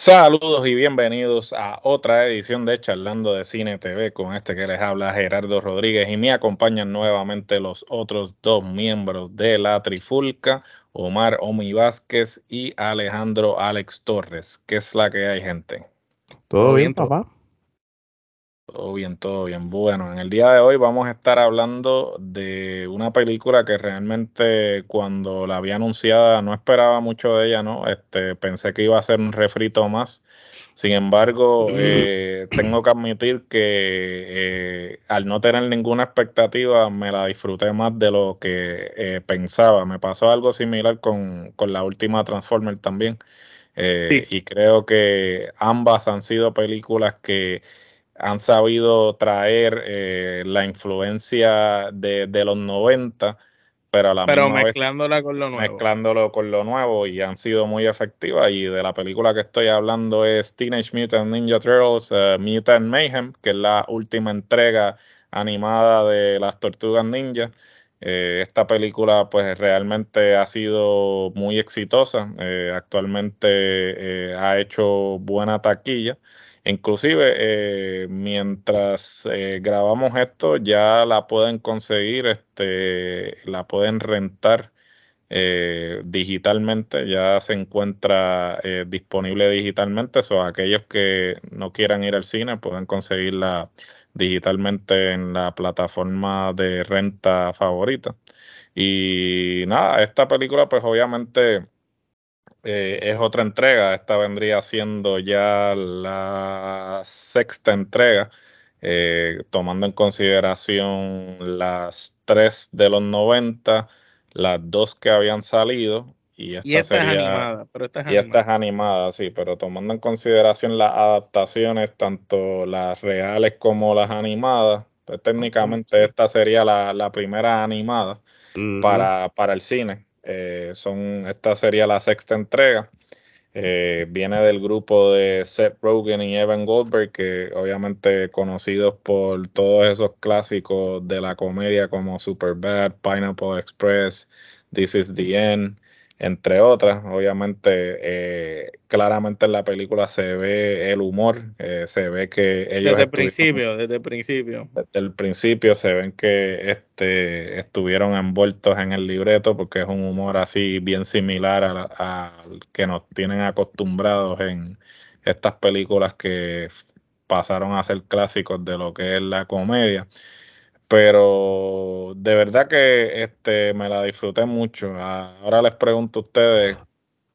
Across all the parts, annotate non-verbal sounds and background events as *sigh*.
Saludos y bienvenidos a otra edición de Charlando de Cine TV con este que les habla Gerardo Rodríguez y me acompañan nuevamente los otros dos miembros de la Trifulca, Omar Omi Vázquez y Alejandro Alex Torres. ¿Qué es la que hay, gente? ¿Todo bien, papá? Todo bien, todo bien. Bueno, en el día de hoy vamos a estar hablando de una película que realmente cuando la había anunciada no esperaba mucho de ella, ¿no? Este, pensé que iba a ser un refrito más. Sin embargo, eh, tengo que admitir que eh, al no tener ninguna expectativa me la disfruté más de lo que eh, pensaba. Me pasó algo similar con, con la última Transformer también. Y creo que ambas han sido películas que han sabido traer eh, la influencia de, los 90, pero a la pero mezclándola con lo nuevo. Mezclándolo con lo nuevo y han sido muy efectivas. Y de la película que estoy hablando es Teenage Mutant Ninja Turtles uh, Mutant Mayhem, que es la última entrega animada de las Tortugas Ninja. Eh, esta película pues realmente ha sido muy exitosa. actualmente ha hecho buena taquilla. Inclusive, eh, mientras eh, grabamos esto, ya la pueden conseguir, este, la pueden rentar eh, digitalmente, ya se encuentra disponible digitalmente. So, aquellos que no quieran ir al cine pueden conseguirla digitalmente en la plataforma de renta favorita. Y nada, esta película pues obviamente eh, es otra entrega. Esta vendría siendo ya la sexta entrega, eh, tomando en consideración las tres de los 90, las dos que habían salido. Y esta, es animada, pero esta es y esta es animada, sí, pero tomando en consideración las adaptaciones, tanto las reales como las animadas, pues técnicamente esta sería la, primera animada para, para el cine. Eh, son, esta sería la sexta entrega. Eh, viene del grupo de Seth Rogen y Evan Goldberg, que obviamente conocidos por todos esos clásicos de la comedia como Superbad, Pineapple Express, This is the End, entre otras. Obviamente, eh, claramente en la película se ve el humor, eh, se ve que ellos... Desde el principio, desde el principio. Desde el principio se ven que este, estuvieron envueltos en el libreto porque es un humor así bien similar al que nos tienen acostumbrados en estas películas que pasaron a ser clásicos de lo que es la comedia pero de verdad que este me la disfruté mucho. Ahora les pregunto a ustedes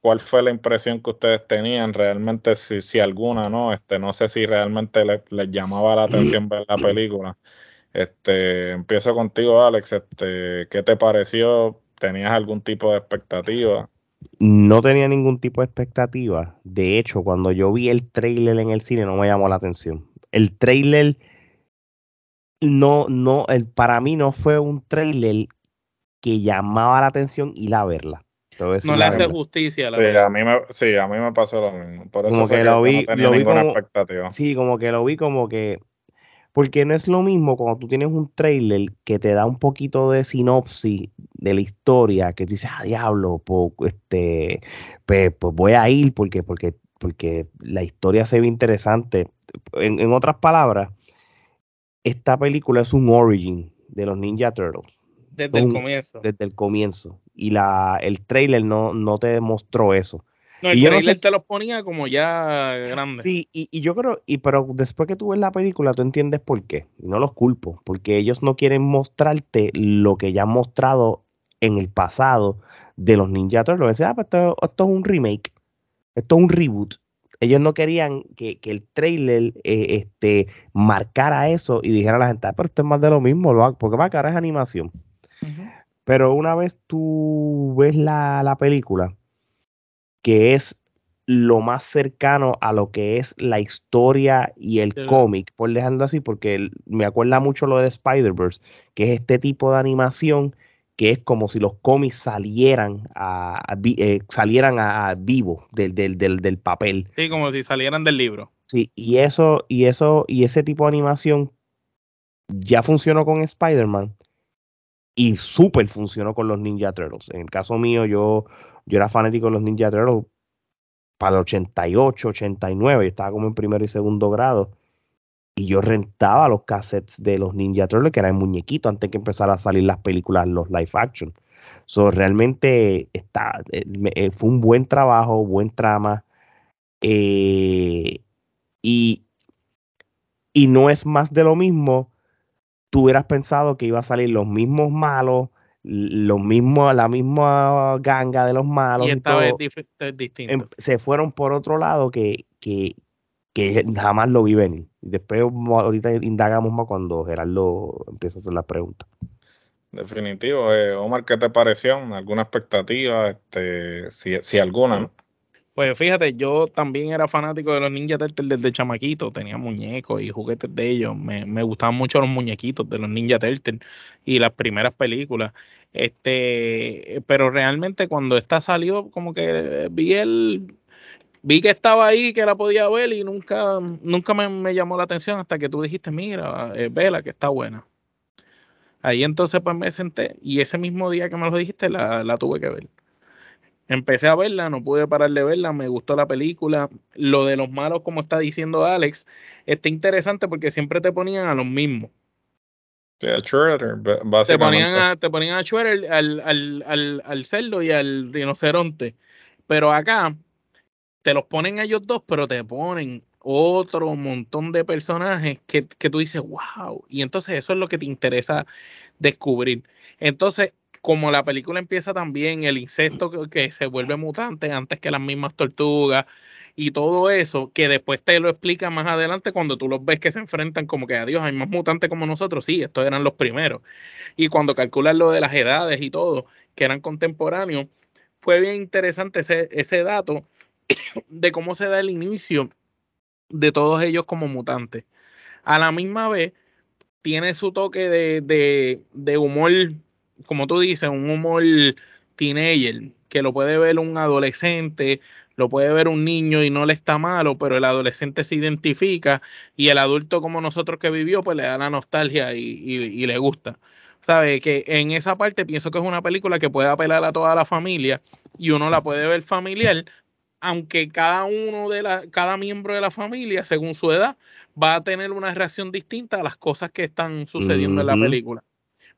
cuál fue la impresión que ustedes tenían realmente, si, si alguna, ¿no? Este, no sé si realmente les, llamaba la atención ver la película. Este, empiezo contigo, Alex. Este, ¿qué te pareció? ¿Tenías algún tipo de expectativa? No tenía ningún tipo de expectativa. De hecho, cuando yo vi el trailer en el cine no me llamó la atención. El trailer no, no, el, para mí no fue un trailer que llamaba la atención y la verla. No le hace justicia. La sí, a mí me, sí, a mí me pasó lo mismo. Por eso como que, lo vi, no lo vi como, expectativa. Sí, como que lo vi como que. Porque no es lo mismo cuando tú tienes un trailer que te da un poquito de sinopsis de la historia, que tú dices, ah, diablo, pues, este, pues, pues voy a ir porque, porque, porque la historia se ve interesante. En, en otras palabras, esta película es un origin de los Ninja Turtles. Desde el comienzo. Desde el comienzo. Y la, el trailer no, no te demostró eso. No, el trailer te los ponía como ya grande. Sí, y, yo creo, y pero después que tú ves la película, tú entiendes por qué. Y no los culpo, porque ellos no quieren mostrarte lo que ya han mostrado en el pasado de los Ninja Turtles. Decía, ah, pues esto, esto es un remake, esto es un reboot ellos no querían que, el trailer eh, este, marcara eso y dijera a la gente, ah, pero esto es más de lo mismo, porque va a cara es animación. Pero una vez tú ves la, película, que es lo más cercano a lo que es la historia y el cómic, por dejarlo así, porque me acuerda mucho lo de Spider-Verse, que es este tipo de animación que es como si los cómics salieran a, eh, salieran a, vivo del, del, del, papel. Sí, como si salieran del libro. Sí, y eso, y eso, y ese tipo de animación ya funcionó con Spider-Man y súper funcionó con los Ninja Turtles. En el caso mío, yo, yo era fanático de los Ninja Turtles para el 88, 89, yo estaba como en primero y segundo grado y yo rentaba los cassettes de los Ninja Turtles, que eran muñequitos, antes que empezaran a salir las películas, los live action. So, realmente está, eh, eh, fue un buen trabajo, buen trama. Eh, y, y no es más de lo mismo. Tú hubieras pensado que iba a salir los mismos malos, los mismos, la misma ganga de los malos. Y esta vez es distinto. Em, se fueron por otro lado que, que, que jamás lo vi venir. Después ahorita indagamos más cuando Gerardo empieza a hacer las preguntas. Definitivo. Eh, Omar, ¿qué te pareció? ¿Alguna expectativa? Este, si, si alguna, Pues fíjate, yo también era fanático de los Ninja Turtles desde chamaquito, tenía muñecos y juguetes de ellos, me, me gustaban mucho los muñequitos de los Ninja Turtles y las primeras películas. Este, pero realmente cuando esta salió, como que vi el, vi que estaba ahí, que la podía ver y nunca, nunca me, llamó la atención hasta que tú dijiste, mira, eh, vela, que está buena. Ahí entonces pues me senté y ese mismo día que me lo dijiste la, la tuve que ver. Empecé a verla, no pude parar de verla, me gustó la película. Lo de los malos, como está diciendo Alex, está interesante porque siempre te ponían a los mismos. Sí, a Shredder, te ponían a, te ponían a Shredder, al, al, al, al cerdo y al rinoceronte. Pero acá te los ponen ellos dos, pero te ponen otro montón de personajes que, tú dices, wow. Y entonces eso es lo que te interesa descubrir. Entonces, como la película empieza también, el insecto que, se vuelve mutante antes que las mismas tortugas y todo eso, que después te lo explica más adelante cuando tú los ves que se enfrentan como que, adiós, hay más mutantes como nosotros, sí, estos eran los primeros. Y cuando calculan lo de las edades y todo, que eran contemporáneos, fue bien interesante ese, ese dato *coughs* de cómo se da el inicio de todos ellos como mutantes. A la misma vez, tiene su toque de, de, humor, como tú dices, un humor teenager, que lo puede ver un adolescente, lo puede ver un niño y no le está malo, pero el adolescente se identifica y el adulto como nosotros que vivió, pues le da la nostalgia y, y le gusta. ¿Sabe? Que en esa parte pienso que es una película que puede apelar a toda la familia y uno la puede ver familiar, aunque cada uno de la, cada miembro de la familia, según su edad, va a tener una reacción distinta a las cosas que están sucediendo en la película.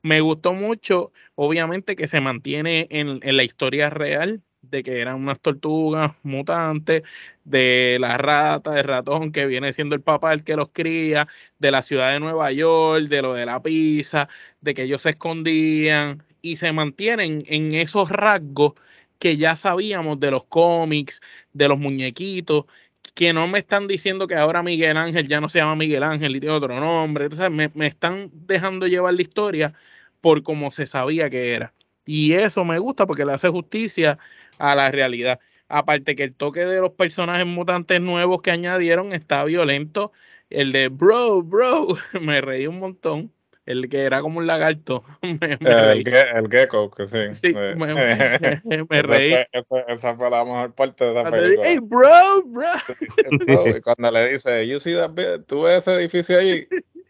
Me gustó mucho, obviamente, que se mantiene en, la historia real de que eran unas tortugas mutantes, de la rata, el ratón que viene siendo el papá el que los cría, de la ciudad de Nueva York, de lo de la pizza, de que ellos se escondían y se mantienen en esos rasgos que ya sabíamos de los cómics, de los muñequitos, que no me están diciendo que ahora Miguel Ángel ya no se llama Miguel Ángel y tiene otro nombre. Entonces me, me están dejando llevar la historia por como se sabía que era. Y eso me gusta porque le hace justicia a la realidad. Aparte que el toque de los personajes mutantes nuevos que añadieron está violento. El de bro, bro, *laughs* me reí un montón el que era como un lagarto. *laughs* me, el, el, gecko, que sí. Sí, me, me, *laughs* reí. esa fue la mejor parte de esa película. Hey, bro, *laughs* bro. y cuando le dice, you see that, tú ves ese edificio ahí,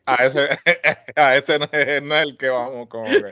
a ese, *laughs* a ese no, es, no, es, el que vamos, como que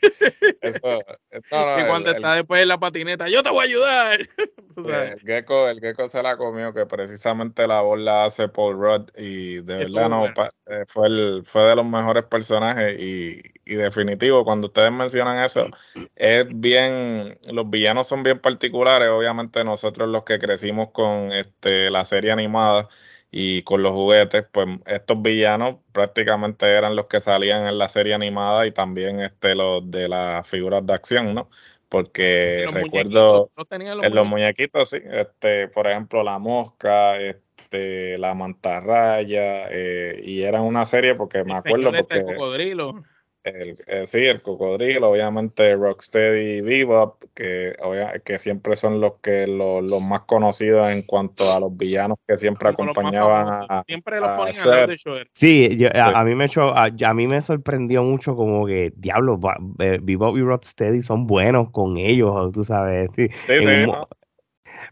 eso, *laughs* y cuando está después en la patineta, yo te voy a ayudar. *laughs* el, gecko, el gecko se la comió, que precisamente la voz la hace Paul Rudd y de verdad no, eh, fue, el, fue de los mejores personajes y, y definitivo, cuando ustedes mencionan eso, es bien, los villanos son bien particulares, obviamente nosotros los que crecimos con este, la serie animada, y con los juguetes, pues estos villanos prácticamente eran los que salían en la serie animada y también este los de las figuras de acción, ¿no? Porque recuerdo en los muñequitos, sí, este, por ejemplo, la mosca, este, la mantarraya, eh, y era una serie porque me acuerdo este porque cocodrilo. El, eh, sí, el cocodrilo, obviamente Rocksteady y Bebop, que, que siempre son los que los, los, más conocidos en cuanto a los villanos que siempre acompañaban a, Siempre los ponían a de Shredder. Sí, A, mí me a, mí me sorprendió mucho como que, diablo, eh, Bebop y Rocksteady son buenos con ellos, tú sabes. Sí, sí,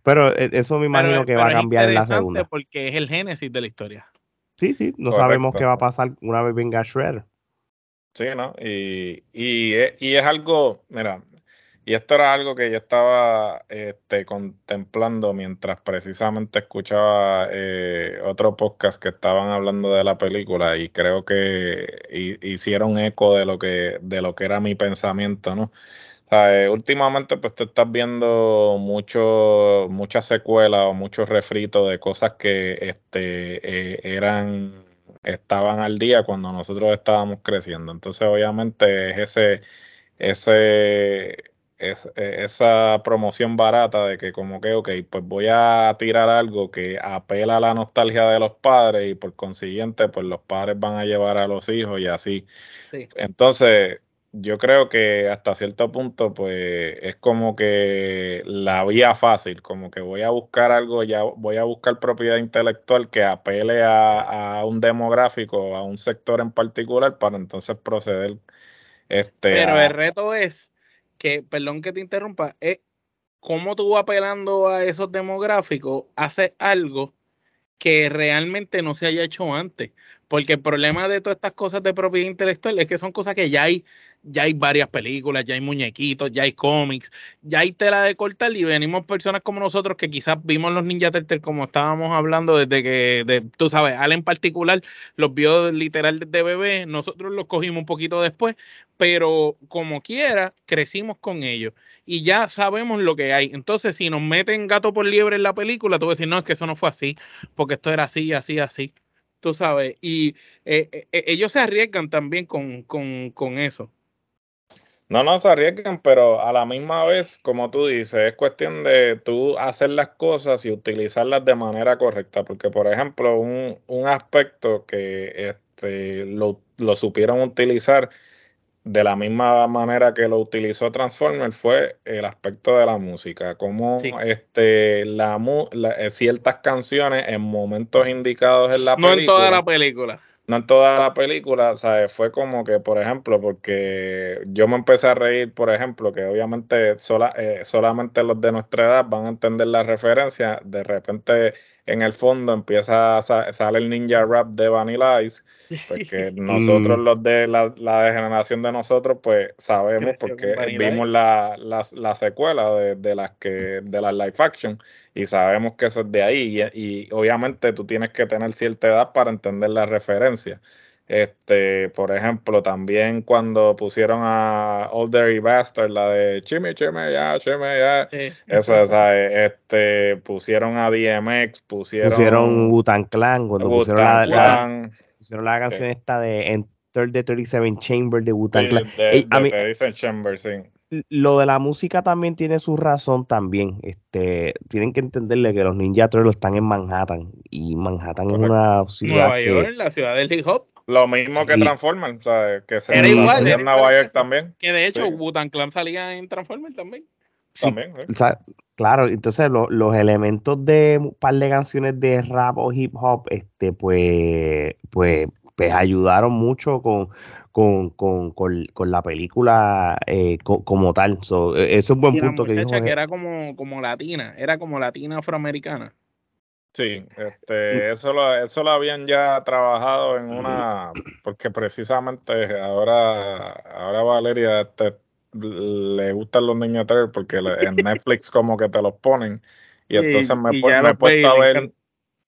Pero eh, eso me imagino que va a cambiar en la segunda. Porque es el génesis de la historia. Sí, sí, no sabemos qué va a pasar una vez venga Shredder. Sí, ¿no? Y, y, es algo, mira, y esto era algo que yo estaba este, contemplando mientras precisamente escuchaba eh, otro podcast que estaban hablando de la película y creo que hicieron eco de lo que, de lo que era mi pensamiento, ¿no? O sea, eh, últimamente pues te estás viendo mucho, muchas secuelas o muchos refritos de cosas que este, eh, eran estaban al día cuando nosotros estábamos creciendo. Entonces, obviamente, es ese, ese, es, e, esa promoción barata de que como que, ok, pues voy a tirar algo que apela a la nostalgia de los padres y por consiguiente, pues los padres van a llevar a los hijos y así. Entonces, yo creo que hasta cierto punto, pues es como que la vía fácil, como que voy a buscar algo, ya voy a buscar propiedad intelectual que apele a, un demográfico, a un sector en particular, para entonces proceder. Este, Pero el reto es que, perdón que te interrumpa, es cómo tú apelando a esos demográficos haces algo que realmente no se haya hecho antes. Porque el problema de todas estas cosas de propiedad intelectual es que son cosas que ya hay ya hay varias películas, ya hay muñequitos, ya hay cómics, ya hay tela de cortar y venimos personas como nosotros que quizás vimos los Ninja Turtles como estábamos hablando desde que, de, tú sabes, Al en particular los vio literal desde bebé, nosotros los cogimos un poquito después, pero como quiera, crecimos con ellos y ya sabemos lo que hay. Entonces, si nos meten gato por liebre en la película, tú vas a decir, no, es que eso no fue así, porque esto era así, así, así. Tú sabes, y eh, eh, ellos se arriesgan también con, con, con eso. No, no se arriesgan, pero a la misma vez, como tú dices, es cuestión de tú hacer las cosas y utilizarlas de manera correcta. Porque, por ejemplo, un, un aspecto que este, lo, lo, supieron utilizar de la misma manera que lo utilizó Transformer fue el aspecto de la música. Como este, la, eh, ciertas canciones en momentos indicados en la película. No en toda la película no en toda la película, ¿sabes? Fue como que, por ejemplo, porque yo me empecé a reír, por ejemplo, que obviamente sola, eh, solamente los de nuestra edad van a entender la referencia, de repente en el fondo empieza a sale el ninja rap de Vanilla Ice, *laughs* porque nosotros mm. los de la, la generación de nosotros, pues sabemos porque vimos la, la, secuela de, de, las que, de las live action y sabemos que eso es de ahí y, obviamente tú tienes que tener cierta edad para entender la referencia. Este, por ejemplo, también cuando pusieron a Older y Bastard, la de Chime, Chime, ya, Chime, ya. Eso, o sea, este, pusieron a DMX, pusieron. Pusieron Wutan Clan, cuando pusieron, la, pusieron la canción esta de Enter the 37 Chamber de Wutan Clan. De, de, Chamber, sí lo de la música también tiene su razón también. Este, tienen que entenderle que los Ninja Turtles están en Manhattan y Manhattan es una ciudad Nueva York, la ciudad del hip hop. Lo mismo que Transformers, o sea, que se era igual, en Nueva York también. Que de hecho sí. Clan salía en Transformers también. también, claro, entonces los elementos de un par de canciones de rap o hip hop, este, pues, pues, pues ayudaron mucho con, con, con, con, la película eh, como tal. So, e, es un buen punto que dijo. que era como, como latina, era como latina afroamericana. Sí, este, eso lo, eso lo habían ya trabajado en una, porque precisamente ahora, ahora Valeria este, le gustan los niños porque en *laughs* Netflix como que te los ponen. Y entonces me, me he puesto a ver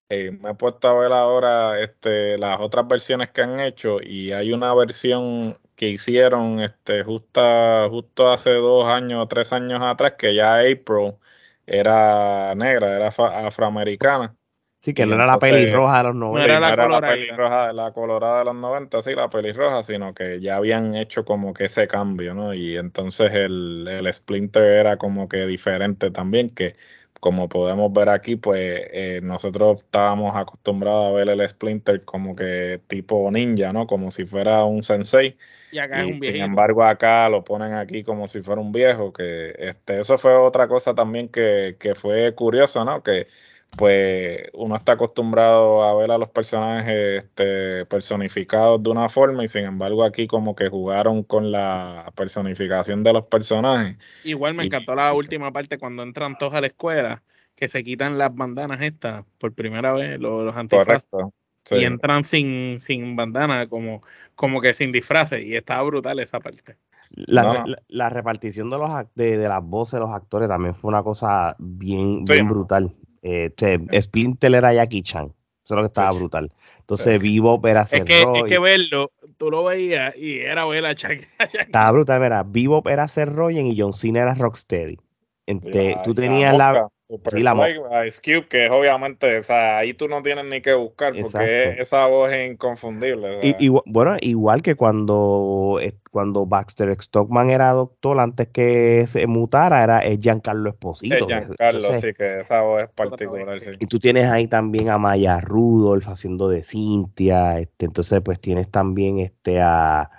eh, me he puesto a ver ahora este, las otras versiones que han hecho y hay una versión que hicieron este, justo, justo hace dos años o tres años atrás que ya April era negra, era afroamericana. Sí, que no era la pelirroja de los 90. No era, la, era la, pelirroja, la colorada de los 90, sí, la pelirroja, sino que ya habían hecho como que ese cambio, ¿no? Y entonces el, el Splinter era como que diferente también, que como podemos ver aquí, pues eh, nosotros estábamos acostumbrados a ver el Splinter como que tipo ninja, ¿no? Como si fuera un sensei. Y acá es un sin embargo acá lo ponen aquí como si fuera un viejo, que este, eso fue otra cosa también que, que fue curioso, ¿no? Que pues uno está acostumbrado a ver a los personajes este, personificados de una forma y sin embargo aquí como que jugaron con la personificación de los personajes. Igual me Y- encantó la última parte cuando entran todos a la escuela, que se quitan las bandanas estas por primera vez, los, los. Sí. y entran sin, sin bandana, como, como que sin disfraces, y estaba brutal esa parte. La, No, la- la repartición de, los, de, de las voces de los actores también fue una cosa bien, Sí. bien brutal. Eh, este, Splinter era Jackie Chan. Eso es lo que estaba Sí. brutal. Entonces, Sí. Vivo era Es que, es que verlo, tú lo veías y era ver a Chuck. Estaba brutal, mira, Vivo era Rogen y John Cena era Rocksteady. Ente- tú tenías la, Super sí, la Ice Cube, que es obviamente, o sea, ahí tú no tienes ni que buscar porque Exacto. esa voz es inconfundible. Y, igual- bueno, igual que cuando, eh, cuando Baxter Stockman era doctor, antes que se mutara, era Giancarlo Esposito. Es Giancarlo, entonces, sí, que esa voz es particular, sí. Y tú tienes ahí también a Maya Rudolph haciendo de Cintia, este, entonces pues tienes también este a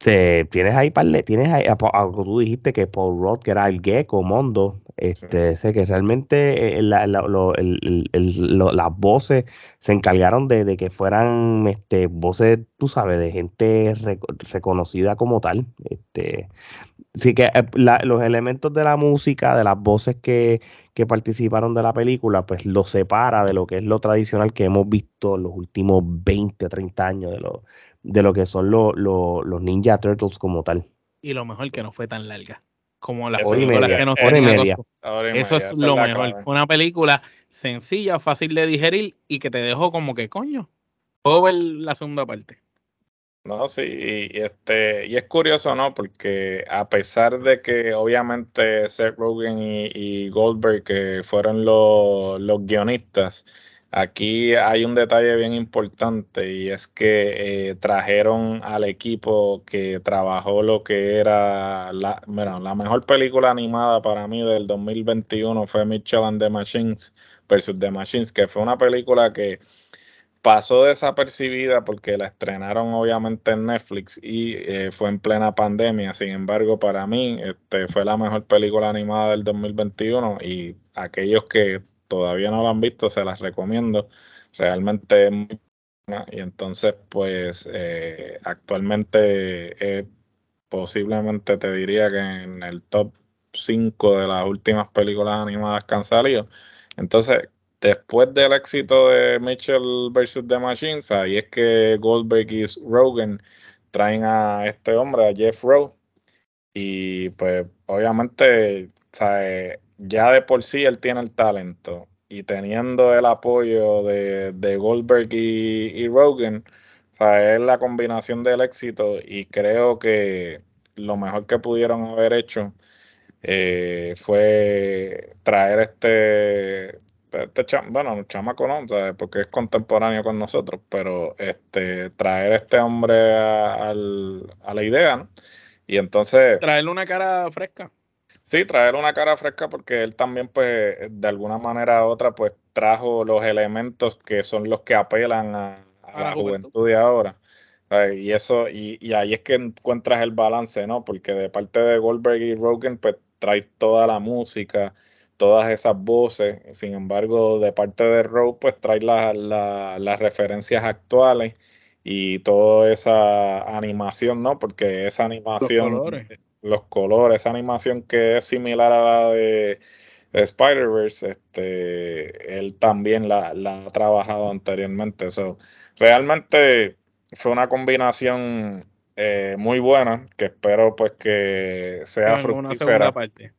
te- tienes ahí parle, tienes ahí a, Pa- a- tú dijiste que Paul Roth que era el gecko Mondo, este, sé que realmente eh, la- la- lo- el- el- el- lo- las voces se encargaron de, de que fueran este voces, tú sabes, de gente reco- reconocida como tal, este sí que eh, la- los elementos de la música, de las voces que, que participaron de la película, pues lo separa de lo que es lo tradicional que hemos visto en los últimos 20, 30 años de lo, de lo que son lo- lo- los Ninja Turtles como tal. Y lo mejor que no fue tan larga. Como las películas media, que nos hora y media. y Eso media, es lo la mejor. Fue una película sencilla, fácil de digerir y que te dejó como que, coño, puedo ver la segunda parte. No, sí, y, y este, y es curioso, ¿no? Porque a pesar de que obviamente Seth Rogen y, y Goldberg que fueron los, los guionistas, aquí hay un detalle bien importante y es que eh, trajeron al equipo que trabajó lo que era la, la mejor película animada para mí del 2021 fue Mitchell and the Machines versus The Machines, que fue una película que pasó desapercibida porque la estrenaron obviamente en Netflix y eh, fue en plena pandemia. Sin embargo, para mí este, fue la mejor película animada del 2021 y aquellos que todavía no la han visto se las recomiendo. Realmente es muy buena y entonces pues eh, actualmente eh, posiblemente te diría que en el top 5 de las últimas películas animadas que han salido. Entonces, después del éxito de Mitchell vs. The Machines, ahí es que Goldberg y Rogan traen a este hombre, a Jeff Rowe, y pues obviamente, eh, ya de por sí él tiene el talento, y teniendo el apoyo de, de Goldberg y, y Rogan, o sea, es la combinación del éxito, y creo que lo mejor que pudieron haber hecho eh, fue traer este este cham- bueno, chamaco no, ¿sabes? porque es contemporáneo con nosotros, pero este traer este hombre a, a la idea, ¿no? Y entonces, Traerle una cara fresca. Sí, traer una cara fresca porque él también, pues, de alguna manera u otra, pues, trajo los elementos que son los que apelan a, a A la la juventud. juventud de ahora. Y eso, y, y ahí es que encuentras el balance, ¿no? Porque de parte de Goldberg y Rogan, pues, trae toda la música, todas esas voces. Sin embargo, de parte de Rowe, pues trae la- la- las referencias actuales y toda esa animación, ¿no? Porque esa Los animación, colores. Los colores, esa animación que es similar a la de, de Spider-Verse, este, él también la, la ha trabajado anteriormente. So, realmente fue una combinación eh, muy buena que espero pues que sea en una fructífera. segunda parte.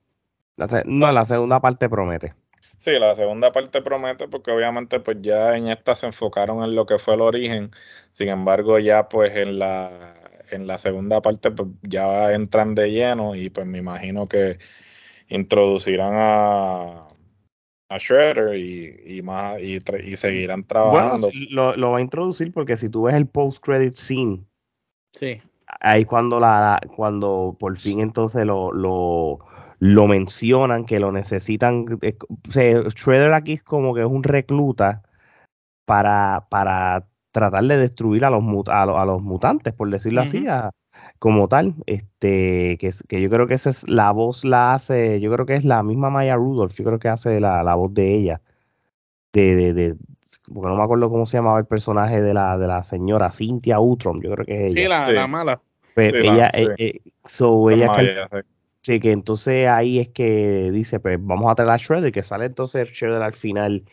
La se- no, la segunda parte promete. Sí, la segunda parte promete porque obviamente pues ya en esta se enfocaron en lo que fue el origen. Sin embargo, ya pues en la en la segunda parte pues ya entran de lleno y pues me imagino que introducirán a a Shredder y, y más y, y seguirán trabajando. lo, lo va a introducir porque si tú ves el post-credit scene, Sí. ahí cuando la, la- cuando por fin entonces lo, lo, lo mencionan, que lo necesitan. eh, o sea, Shredder aquí es como que es un recluta para, para tratar de destruir a los, mut- a, lo- a los mutantes, por decirlo así, a- como tal. Este, que, es- que yo creo que esa es la voz la hace, yo creo que es la misma Maya Rudolph, yo creo que hace la, la voz de ella. De, de, de, porque no me acuerdo cómo se llamaba el personaje de la, de la señora Cynthia Utrom, yo creo que es ella. Sí, la, Sí. la mala. Pues Sí, la- ella, sí. eh, eh, so, ella que. Sí, que entonces ahí es que dice, pues vamos a traer a Shredder, que sale entonces Shredder al final.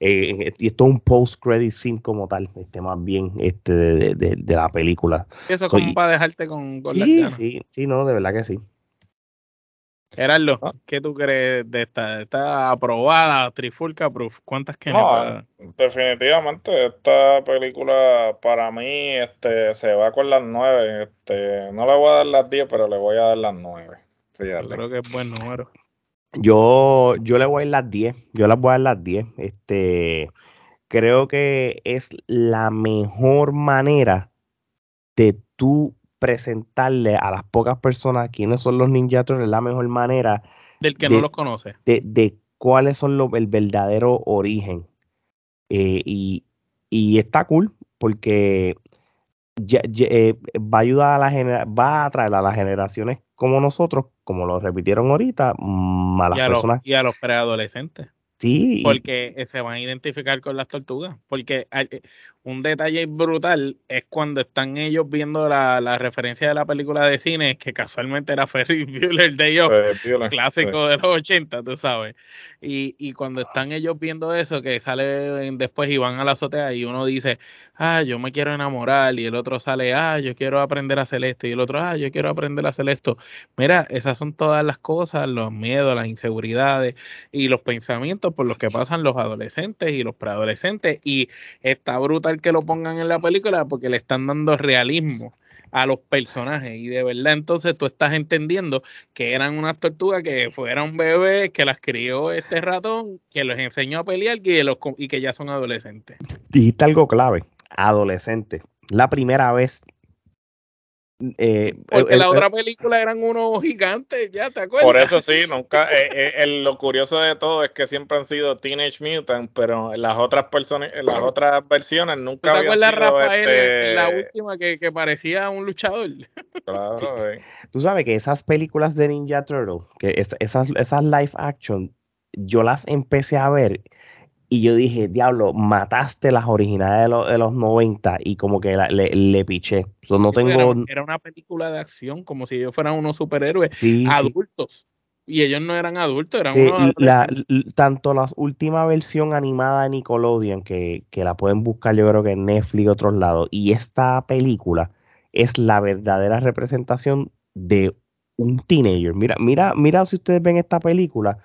Eh, en- y esto es un post-credit scene como tal, este más bien este de, de- la película. Eso Soy- como para dejarte con, con las Sí, sí, sí, no, de verdad que sí. Gerardo, Ah. ¿qué tú crees de esta? ¿Está aprobada, Trifulca Proof? ¿Cuántas que No, definitivamente esta película para mí este, se va con las nueve. Este, no le voy a dar las 10, pero le voy a dar las nueve. Creo que es buen número. Yo, yo le voy a dar las 10, yo las voy a dar las 10. Este, creo que es la mejor manera de tú presentarle a las pocas personas quiénes son los Ninja Turtles, la mejor manera Del que De- no los conoce. de, de cuáles son los, el verdadero origen. Eh, y, y está cool porque ya- ya, eh, va a ayudar a la va a atraer a las generaciones como nosotros, como lo repitieron ahorita, a las Y a, los, personas. y a los preadolescentes. Sí, Porque se van a identificar con las tortugas. Porque hay- eh, un detalle brutal es cuando están ellos viendo la, la referencia de la película de cine, que casualmente era Ferris *laughs* Bueller Day Off. Clásico de los 80, tú sabes. Y, y cuando están ellos viendo eso, que sale después y van a la azotea y uno dice, ah, yo me quiero enamorar, y el otro sale, ah, yo quiero aprender a hacer esto, y el otro, ah, yo quiero aprender a hacer esto. Mira, esas son todas las cosas, los miedos, las inseguridades y los pensamientos por los que pasan los adolescentes y los preadolescentes. Y está brutal que lo pongan en la película porque le están dando realismo a los personajes y de verdad entonces tú estás entendiendo que eran unas tortugas que fueron bebés, que las crió este ratón, que los enseñó a pelear y, los, y que ya son adolescentes. dijiste algo clave, adolescente. La primera vez. Eh, Porque el- la el- otra película eran unos gigantes, ya te acuerdas. Por eso sí, nunca. eh, eh, el- lo curioso de todo es que siempre han sido Teenage Mutant, pero las otras personas, las otras versiones ¿Tú nunca te acuerdas, sido, Rafael, este, en la última que, que parecía un luchador? *laughs* Claro, eh. Tú sabes que esas películas de Ninja Turtle, que es- esas, esas live action, yo las empecé a ver y yo dije, diablo, mataste las originales de, los de los 90 y como que la- le, le piché. So, no Era, tengo... era una película de acción, como si ellos fueran unos superhéroes Sí, sí, adultos. Y ellos no eran adultos, eran sí, unos la- tanto la última versión animada de Nickelodeon, que, que la pueden buscar yo creo que en Netflix y otros lados, y esta película es la verdadera representación de un teenager. Mira, mira, mira si ustedes ven esta película,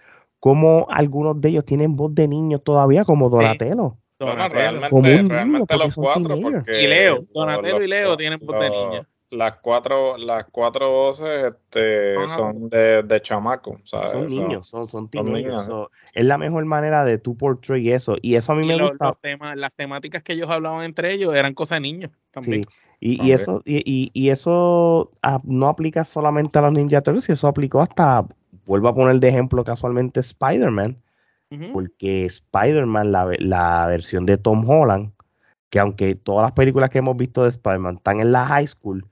como algunos de ellos tienen voz de niños todavía, como Donatello. Bueno, Donatello. realmente, Como un niño, realmente porque los son cuatro, porque Y Leo, Donatello los- y Leo tienen voz de los- niña. Las cuatro, las cuatro voces este, son de, de chamaco, ¿sabes? Son niños, son, son son niños. so, es la mejor manera de tú portray eso. Y eso a mí Y me lo- gusta. los temas, las temáticas que ellos hablaban entre ellos eran cosas de niños también. Sí, y, y eso, y, y- y eso ah, no aplica solamente a los Ninja Turtles, eso aplicó hasta, vuelvo a poner de ejemplo casualmente Spider-Man, porque Spider-Man, la, la versión de Tom Holland, que aunque todas las películas que hemos visto de Spider-Man están en la high school,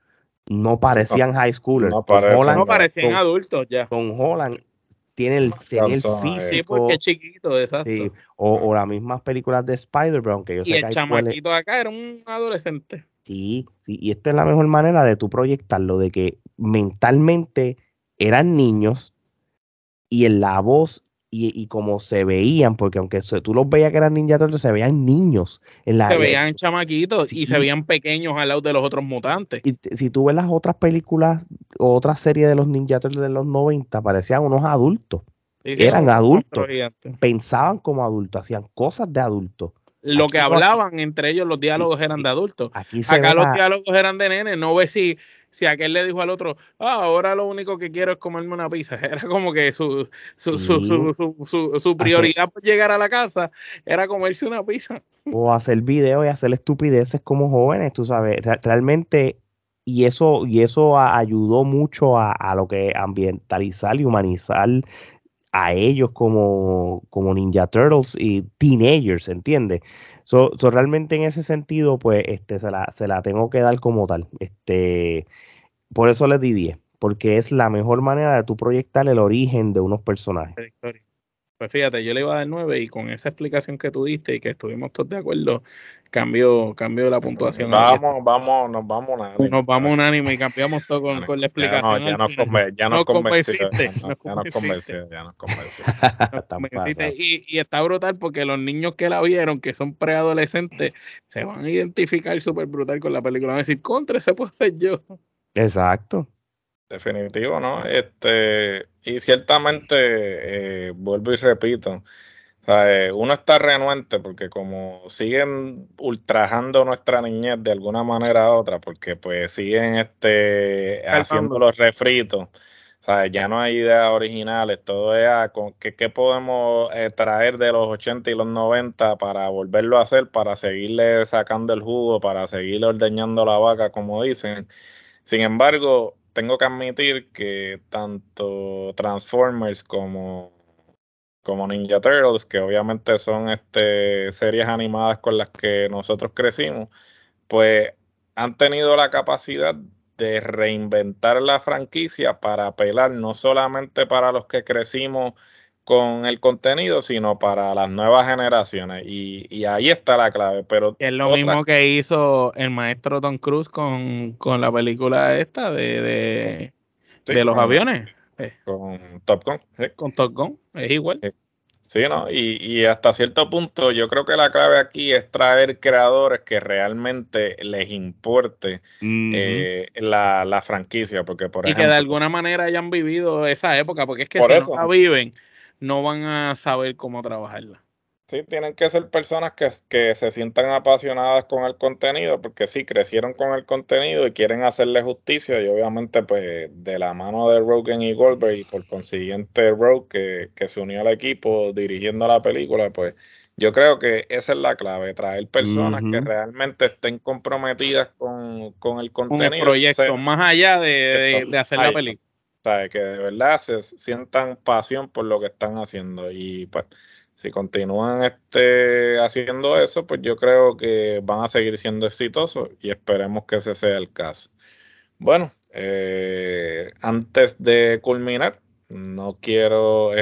no parecían high schoolers. no parecen, Holland, No parecían adultos ya. Tom Holland tiene el, tenía el ahí. Sí, físico, porque es chiquito, exacto. sí, o, o las mismas películas de Spider-Man, aunque yo y sé que el hay cuales- chamaquito acá era un adolescente. Sí, sí, y esta es la mejor manera de tú proyectarlo, de que mentalmente eran niños y en la voz y, y como se veían, porque aunque se- tú los veías que eran Ninja Turtles, se veían niños. En la, Se veían chamaquitos Sí. y se veían pequeños al lado de los otros mutantes. y si tú ves las otras películas o otras series de los Ninja Turtles de los 90, parecían unos adultos. Sí, sí, Eran adultos. Pensaban como adultos, hacían cosas de adultos. Lo Aquí que no, hablaban entre ellos, los diálogos eran de adultos. Aquí Acá los la- diálogos eran de nene. No ves si, si aquel le dijo al otro, ah, ahora lo único que quiero es comerme una pizza. *laughs* Era como que su, su, su, Sí. su, su, su- su prioridad por llegar a la casa era comerse una pizza. o hacer videos y hacer estupideces como jóvenes, tú sabes, Re- realmente y eso, y eso ayudó mucho a, lo que ambientalizar y humanizar a ellos como, como Ninja Turtles y teenagers, ¿entiendes? So, realmente en ese sentido, pues, este, se la, se la tengo que dar como tal. Este, por eso les di 10, porque es la mejor manera de tú proyectar el origen de unos personajes. Pues fíjate, yo le iba a dar 9 y con esa explicación que tú diste y que estuvimos todos de acuerdo, cambio, cambio la puntuación. Vamos, vamos, nos vamos unánime. Nos vamos unánime y cambiamos todo con, con la explicación. Ya, nos, ya nos, convenciste. Ya nos convenciste. Ya *laughs* nos convenciste. y, y está brutal porque los niños que la vieron, que son preadolescentes, se van a identificar súper brutal con la película. Van a decir, contra, ese puede ser yo. Exacto. Definitivo, ¿no? Este, y ciertamente, eh, vuelvo y repito, eh, uno está renuente porque como siguen ultrajando nuestra niñez de alguna manera u otra, porque pues siguen este, haciendo los refritos, ya no hay ideas originales, todo es a, con, ¿qué, podemos eh, traer de los 80 y los 90 para volverlo a hacer, para seguirle sacando el jugo, para seguirle ordeñando la vaca, como dicen. Sin embargo, tengo que admitir que tanto Transformers como, como Ninja Turtles, que obviamente son este, series animadas con las que nosotros crecimos, pues han tenido la capacidad de reinventar la franquicia para apelar no solamente para los que crecimos con el contenido, sino para las nuevas generaciones. Y, ahí está la clave. Pero es lo mismo que hizo el maestro Tom Cruise con, la película esta de, de, los aviones. Con Top Gun. Con Top Gun, es igual. Sí, ¿no? Y, y, hasta cierto punto yo creo que la clave aquí es traer creadores que realmente les importe eh, la, la, franquicia, porque por y que de alguna manera hayan vivido esa época, porque es que si no la viven, no van a saber cómo trabajarla. Sí, tienen que ser personas que, que, se sientan apasionadas con el contenido, porque sí, crecieron con el contenido y quieren hacerle justicia, y obviamente, pues, de la mano de Rogan y Goldberg, y por consiguiente Rogue, que, que se unió al equipo dirigiendo la película, pues, yo creo que esa es la clave, traer personas que realmente estén comprometidas con, el contenido. Con el proyecto, más allá de, de hacer la película que de verdad se sientan pasión por lo que están haciendo. Y pues, si continúan este, haciendo eso, pues yo creo que van a seguir siendo exitosos y esperemos que ese sea el caso. Bueno, eh, antes de culminar, no quiero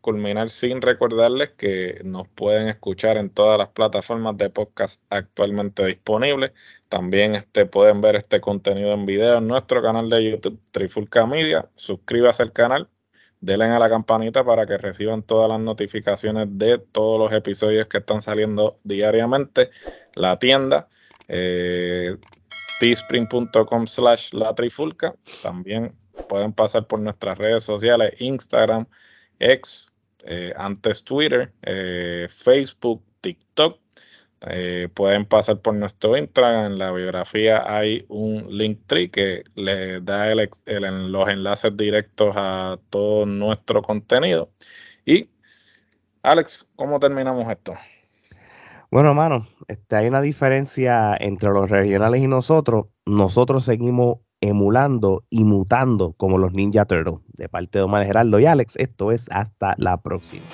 culminar sin recordarles que nos pueden escuchar en todas las plataformas de podcast actualmente disponibles. También este, pueden ver este contenido en video en nuestro canal de YouTube, Trifulca Media. Suscríbase al canal, denle a la campanita para que reciban todas las notificaciones de todos los episodios que están saliendo diariamente. La tienda, eh, teespring.com slash la trifulca. También pueden pasar por nuestras redes sociales, Instagram, X, eh, antes Twitter, eh, Facebook, TikTok. Eh, pueden pasar por nuestro Instagram. En la biografía hay un link tree que les da los enlaces directos a todo nuestro contenido. Y, Alex, ¿cómo terminamos esto? Bueno, hermano, este, hay una diferencia entre los regionales y nosotros. Nosotros seguimos emulando y mutando como los Ninja Turtles. De parte de Omar Geraldo y Alex, esto es hasta la próxima.